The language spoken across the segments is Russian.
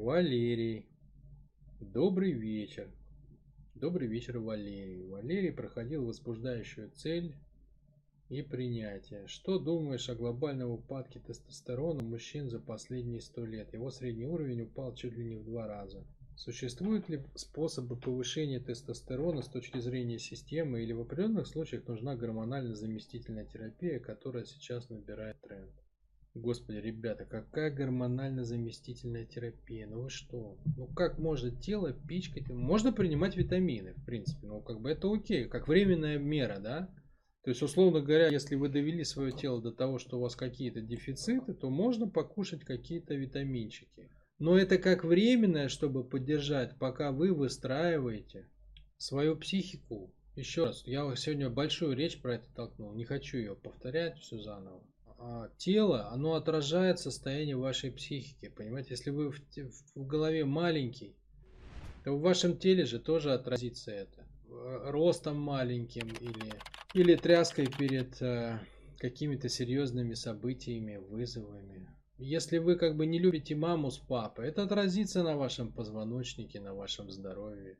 Валерий. Добрый вечер. Добрый вечер, Валерий. Валерий проходил возбуждающую цель и принятие. Что думаешь о глобальном упадке тестостерона у мужчин за последние сто лет? Его средний уровень упал чуть ли не в два раза. Существуют ли способы повышения тестостерона с точки зрения системы или в определенных случаях нужна гормонально-заместительная терапия, которая сейчас набирает тренд? Господи, ребята, какая гормонально-заместительная терапия? Ну вы что? Ну как может тело пичкать? Можно принимать витамины, в принципе. Ну как бы это окей, как временная мера, да? То есть, условно говоря, если вы довели свое тело до того, что у вас какие-то дефициты, то можно покушать какие-то витаминчики. Но это как временное, чтобы поддержать, пока вы выстраиваете свою психику. Еще раз, я сегодня большую речь про это толкнул, не хочу ее повторять все заново. А, тело, оно отражает состояние вашей психики. Понимаете, если вы в, в голове маленький, то в вашем теле же тоже отразится это. Ростом маленьким или, или тряской перед э, какими-то серьезными событиями, вызовами. Если вы как бы не любите маму с папой, это отразится на вашем позвоночнике, на вашем здоровье.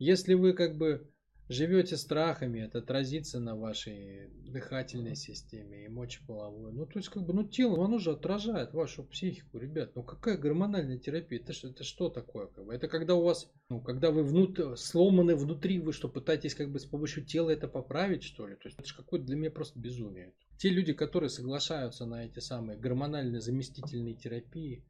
Если вы как бы живете страхами, это отразится на вашей дыхательной системе и мочеполовой. Ну, то есть, как бы, ну, тело, оно же отражает вашу психику, ребят. Ну, какая гормональная терапия? Это, это что такое? Как бы? Это когда у вас, ну, когда вы внут, сломаны внутри, вы что, пытаетесь как бы с помощью тела это поправить, что ли? То есть, это же какое-то для меня просто безумие. Те люди, которые соглашаются на эти самые гормональные заместительные терапии,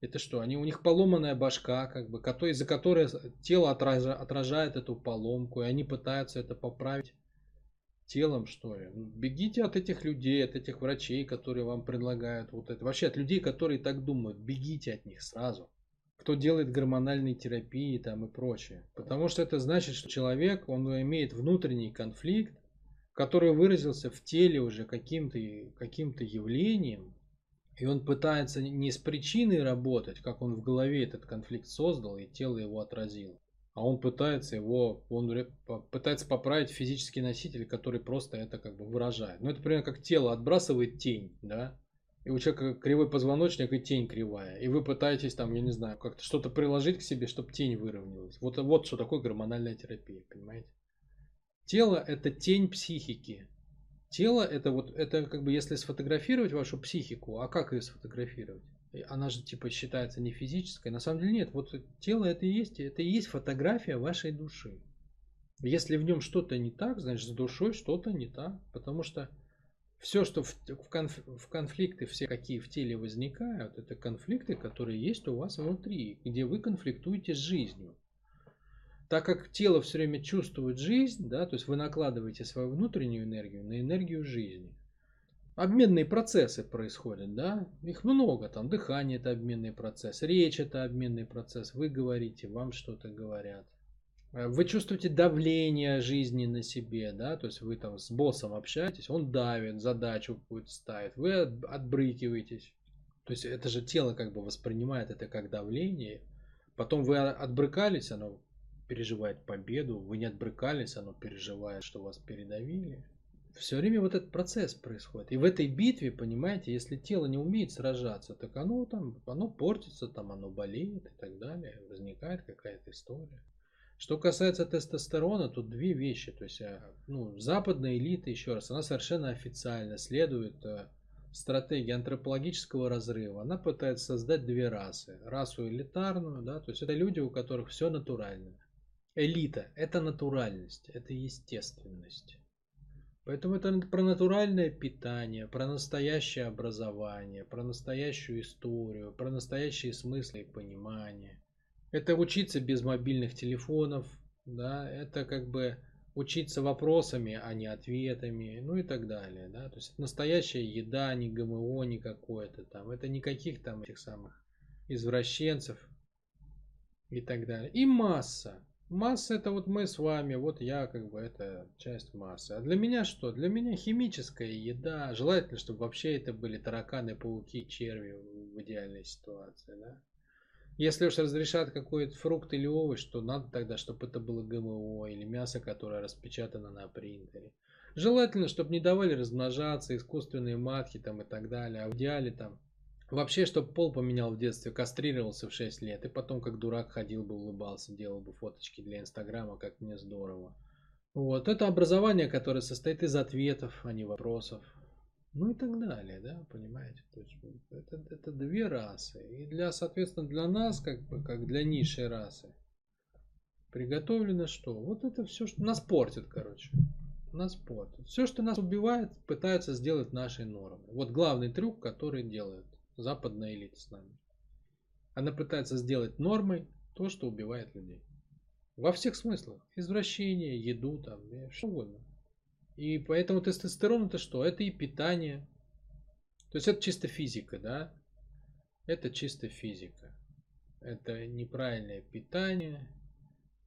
это что, они, у них поломанная башка, как бы, из-за которой тело отражает, отражает эту поломку, и они пытаются это поправить телом, что ли. Ну, бегите от этих людей, от этих врачей, которые вам предлагают вот это. Вообще от людей, которые так думают, бегите от них сразу. Кто делает гормональные терапии там и прочее. Потому что это значит, что человек, он имеет внутренний конфликт, который выразился в теле уже каким-то каким явлением, и он пытается не с причиной работать, как он в голове этот конфликт создал, и тело его отразило. А он пытается его, он пытается поправить физический носитель, который просто это как бы выражает. Ну, это примерно как тело отбрасывает тень, да, и у человека кривой позвоночник и тень кривая. И вы пытаетесь там, я не знаю, как-то что-то приложить к себе, чтобы тень выровнялась. Вот, вот что такое гормональная терапия, понимаете? Тело это тень психики. Тело это вот, это как бы если сфотографировать вашу психику, а как ее сфотографировать? Она же типа считается не физической. На самом деле нет. Вот тело это и есть, это и есть фотография вашей души. Если в нем что-то не так, значит с душой что-то не так. Потому что все, что в, в, конф, в конфликты, все какие в теле возникают, это конфликты, которые есть у вас внутри, где вы конфликтуете с жизнью так как тело все время чувствует жизнь, да, то есть вы накладываете свою внутреннюю энергию на энергию жизни. Обменные процессы происходят, да, их много, там дыхание это обменный процесс, речь это обменный процесс, вы говорите, вам что-то говорят. Э, вы чувствуете давление жизни на себе, да, то есть вы там с боссом общаетесь, он давит, задачу какую-то ставит, вы отбрыкиваетесь. То есть это же тело как бы воспринимает это как давление. Потом вы отбрыкались, оно переживает победу, вы не отбрыкались, оно переживает, что вас передавили. Все время вот этот процесс происходит. И в этой битве, понимаете, если тело не умеет сражаться, так оно там, оно портится, там оно болеет и так далее. Возникает какая-то история. Что касается тестостерона, тут две вещи. То есть, а, ну, западная элита, еще раз, она совершенно официально следует а, стратегии антропологического разрыва. Она пытается создать две расы. Расу элитарную, да, то есть это люди, у которых все натурально элита – это натуральность, это естественность. Поэтому это про натуральное питание, про настоящее образование, про настоящую историю, про настоящие смыслы и понимание. Это учиться без мобильных телефонов, да, это как бы учиться вопросами, а не ответами, ну и так далее, да, то есть это настоящая еда, не ГМО, не какое-то там, это никаких там этих самых извращенцев и так далее. И масса, Масса это вот мы с вами, вот я как бы это часть массы. А для меня что? Для меня химическая еда. Желательно, чтобы вообще это были тараканы, пауки, черви в идеальной ситуации. Да? Если уж разрешат какой-то фрукт или овощ, то надо тогда, чтобы это было ГМО или мясо, которое распечатано на принтере. Желательно, чтобы не давали размножаться, искусственные матки там и так далее. А в идеале там Вообще, чтобы пол поменял в детстве, кастрировался в 6 лет, и потом как дурак ходил бы, улыбался, делал бы фоточки для Инстаграма, как мне здорово. Вот, это образование, которое состоит из ответов, а не вопросов. Ну и так далее, да, понимаете? То есть это, это две расы. И для, соответственно, для нас, как бы, как для низшей расы, приготовлено что? Вот это все, что нас портит, короче. Нас портит. Все, что нас убивает, пытаются сделать нашей нормой. Вот главный трюк, который делает западная элита с нами. Она пытается сделать нормой то, что убивает людей. Во всех смыслах. Извращение, еду, там, что угодно. И поэтому тестостерон это что? Это и питание. То есть это чисто физика, да? Это чисто физика. Это неправильное питание,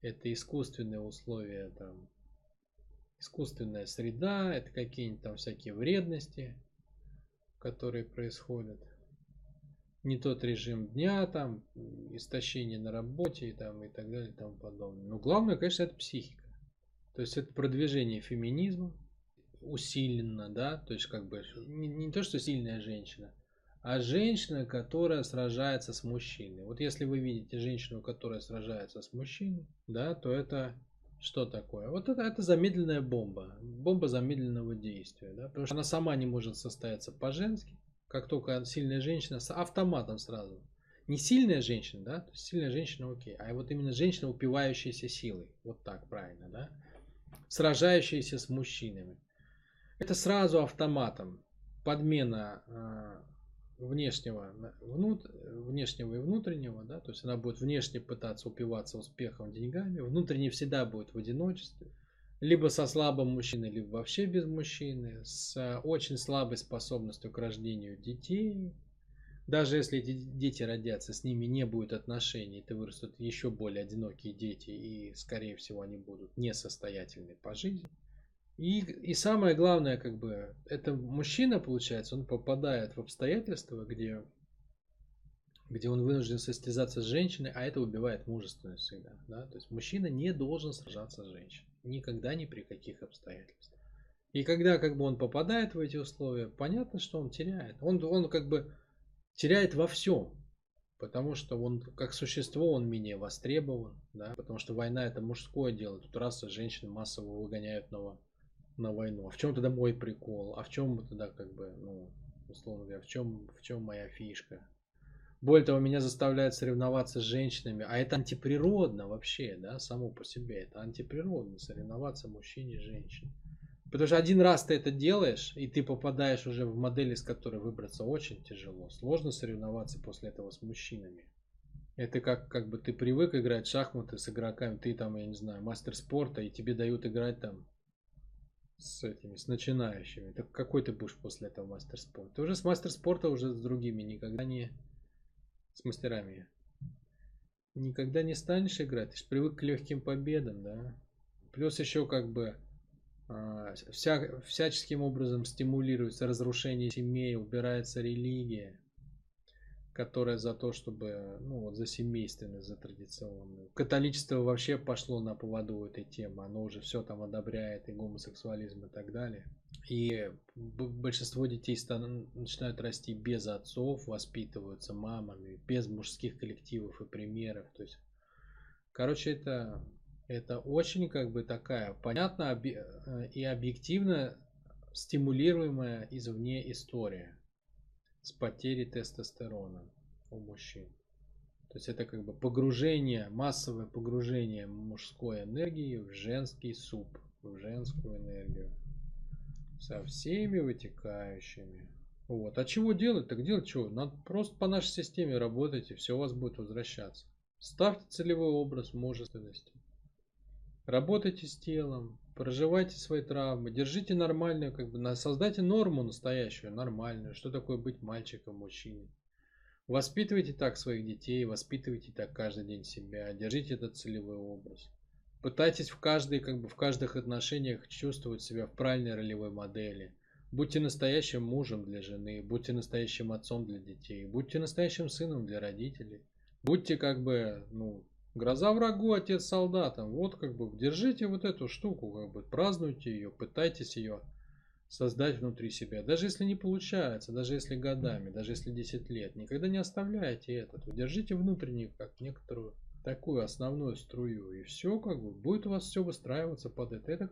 это искусственные условия, там, искусственная среда, это какие-нибудь там всякие вредности, которые происходят не тот режим дня, там, истощение на работе там, и так далее и тому подобное. Но главное, конечно, это психика. То есть это продвижение феминизма усиленно, да, то есть как бы не, не то, что сильная женщина, а женщина, которая сражается с мужчиной. Вот если вы видите женщину, которая сражается с мужчиной, да, то это что такое? Вот это, это замедленная бомба, бомба замедленного действия, да, потому что она сама не может состояться по-женски, как только сильная женщина с автоматом сразу. Не сильная женщина, да, сильная женщина окей, а вот именно женщина, упивающаяся силой, вот так правильно, да, сражающаяся с мужчинами. Это сразу автоматом. Подмена э, внешнего, внут, внешнего и внутреннего, да, то есть она будет внешне пытаться упиваться успехом, деньгами, внутренне всегда будет в одиночестве, либо со слабым мужчиной, либо вообще без мужчины, с э, очень слабой способностью к рождению детей. Даже если эти дети родятся, с ними не будет отношений, это вырастут еще более одинокие дети, и, скорее всего, они будут несостоятельны по жизни. И, и самое главное, как бы, это мужчина, получается, он попадает в обстоятельства, где, где он вынужден состязаться с женщиной, а это убивает мужественность всегда. Да? То есть мужчина не должен сражаться с женщиной. Никогда ни при каких обстоятельствах. И когда как бы он попадает в эти условия, понятно, что он теряет. Он, он как бы теряет во всем. Потому что он как существо, он менее востребован. Да? Потому что война это мужское дело. Тут раса женщин массово выгоняют на, на войну. А в чем тогда мой прикол? А в чем тогда как бы, ну, условно говоря, в чем, в чем моя фишка? Более того, меня заставляют соревноваться с женщинами, а это антиприродно вообще, да, само по себе. Это антиприродно соревноваться мужчине и женщине. Потому что один раз ты это делаешь, и ты попадаешь уже в модель, из которой выбраться очень тяжело. Сложно соревноваться после этого с мужчинами. Это как, как бы ты привык играть в шахматы с игроками, ты там, я не знаю, мастер спорта, и тебе дают играть там с этими, с начинающими. Так какой ты будешь после этого мастер спорта? Ты уже с мастер спорта уже с другими никогда не с мастерами. Никогда не станешь играть, ты же привык к легким победам, да. Плюс еще как бы а, вся, всяческим образом стимулируется разрушение семей, убирается религия, которая за то, чтобы, ну вот за семейственность, за традиционную. Католичество вообще пошло на поводу этой темы, оно уже все там одобряет, и гомосексуализм и так далее. И большинство детей начинают расти без отцов, воспитываются мамами, без мужских коллективов и примеров. То есть, короче, это, это очень как бы такая понятно э, и объективно стимулируемая извне история с потерей тестостерона у мужчин. То есть это как бы погружение, массовое погружение мужской энергии в женский суп, в женскую энергию со всеми вытекающими. Вот. А чего делать? Так делать чего? Надо просто по нашей системе работать, и все у вас будет возвращаться. Ставьте целевой образ мужественности. Работайте с телом, проживайте свои травмы, держите нормальную, как бы, создайте норму настоящую, нормальную. Что такое быть мальчиком, мужчиной? Воспитывайте так своих детей, воспитывайте так каждый день себя, держите этот целевой образ. Пытайтесь в каждой, как бы в каждых отношениях чувствовать себя в правильной ролевой модели. Будьте настоящим мужем для жены, будьте настоящим отцом для детей, будьте настоящим сыном для родителей. Будьте как бы, ну, гроза врагу, отец солдатам. Вот как бы держите вот эту штуку, как бы празднуйте ее, пытайтесь ее создать внутри себя. Даже если не получается, даже если годами, даже если 10 лет, никогда не оставляйте этот. Удержите внутреннюю, как некоторую такую основную струю, и все как бы будет у вас все выстраиваться под это. Это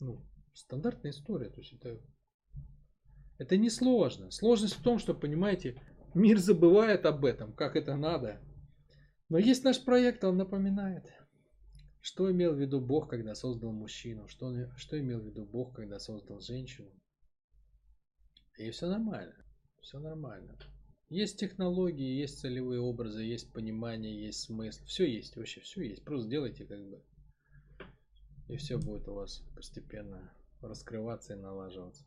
ну, стандартная история. То есть это, это не сложно. Сложность в том, что, понимаете, мир забывает об этом, как это надо. Но есть наш проект, он напоминает. Что имел в виду Бог, когда создал мужчину? Что, что имел в виду Бог, когда создал женщину? И все нормально. Все нормально. Есть технологии, есть целевые образы, есть понимание, есть смысл. Все есть, вообще все есть. Просто делайте как бы. И все будет у вас постепенно раскрываться и налаживаться.